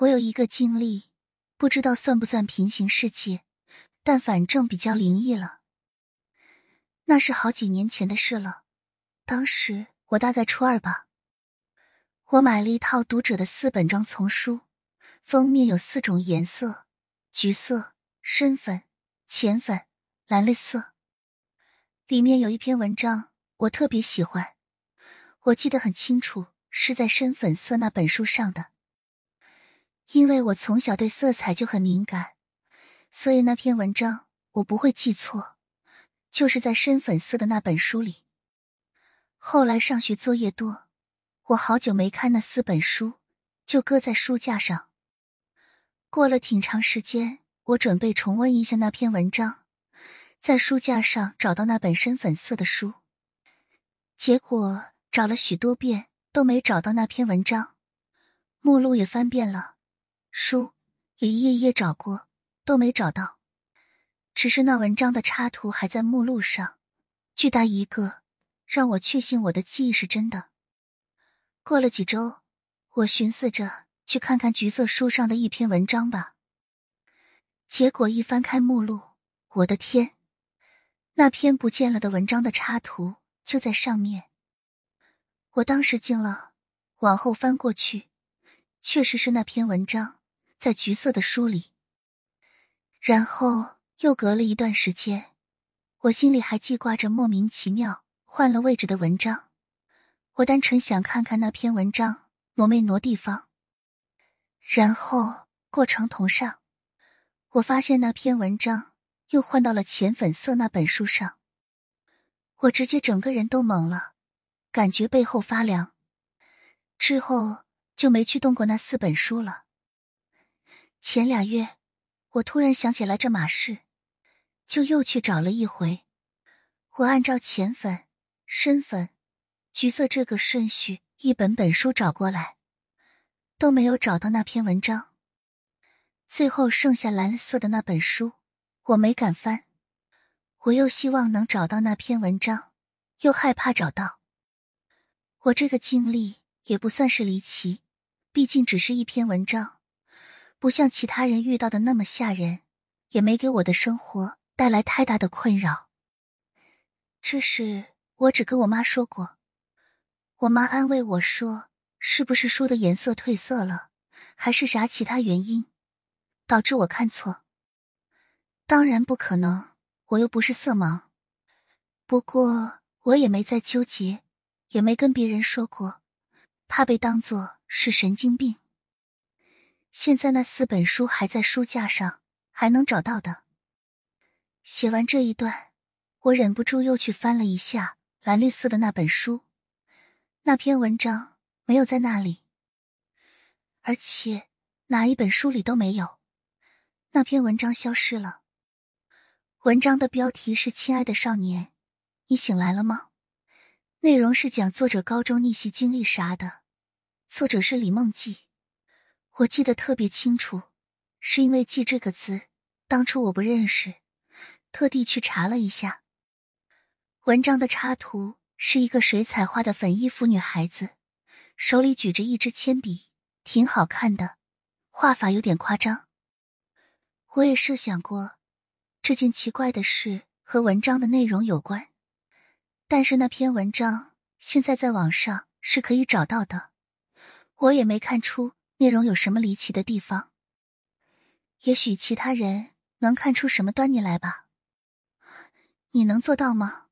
我有一个经历，不知道算不算平行世界，但反正比较灵异了。那是好几年前的事了，当时我大概初二吧。我买了一套读者的四本装丛书，封面有四种颜色：橘色、深粉、浅粉、蓝绿色。里面有一篇文章，我特别喜欢，我记得很清楚，是在深粉色那本书上的。因为我从小对色彩就很敏感，所以那篇文章我不会记错。就是在深粉色的那本书里。后来上学作业多，我好久没看那四本书，就搁在书架上。过了挺长时间，我准备重温一下那篇文章，在书架上找到那本深粉色的书，结果找了许多遍都没找到那篇文章，目录也翻遍了，书也一页页找过都没找到。只是那文章的插图还在目录上，巨大一个，让我确信我的记忆是真的。过了几周，我寻思着去看看橘色书上的一篇文章吧。结果一翻开目录，我的天，那篇不见了的文章的插图就在上面。我当时惊了，往后翻过去，确实是那篇文章在橘色的书里，然后。又隔了一段时间，我心里还记挂着莫名其妙换了位置的文章。我单纯想看看那篇文章挪没挪地方。然后过程同上，我发现那篇文章又换到了浅粉色那本书上。我直接整个人都懵了，感觉背后发凉。之后就没去动过那四本书了。前俩月，我突然想起来这码事。就又去找了一回，我按照浅粉、深粉、橘色这个顺序一本本书找过来，都没有找到那篇文章。最后剩下蓝色的那本书，我没敢翻。我又希望能找到那篇文章，又害怕找到。我这个经历也不算是离奇，毕竟只是一篇文章，不像其他人遇到的那么吓人，也没给我的生活。带来太大的困扰。这事我只跟我妈说过，我妈安慰我说：“是不是书的颜色褪色了，还是啥其他原因，导致我看错？”当然不可能，我又不是色盲。不过我也没再纠结，也没跟别人说过，怕被当作是神经病。现在那四本书还在书架上，还能找到的。写完这一段，我忍不住又去翻了一下蓝绿色的那本书，那篇文章没有在那里，而且哪一本书里都没有。那篇文章消失了。文章的标题是“亲爱的少年，你醒来了吗？”内容是讲作者高中逆袭经历啥的，作者是李梦记。我记得特别清楚，是因为“记”这个字，当初我不认识。特地去查了一下，文章的插图是一个水彩画的粉衣服女孩子，手里举着一支铅笔，挺好看的，画法有点夸张。我也设想过这件奇怪的事和文章的内容有关，但是那篇文章现在在网上是可以找到的，我也没看出内容有什么离奇的地方。也许其他人能看出什么端倪来吧。你能做到吗？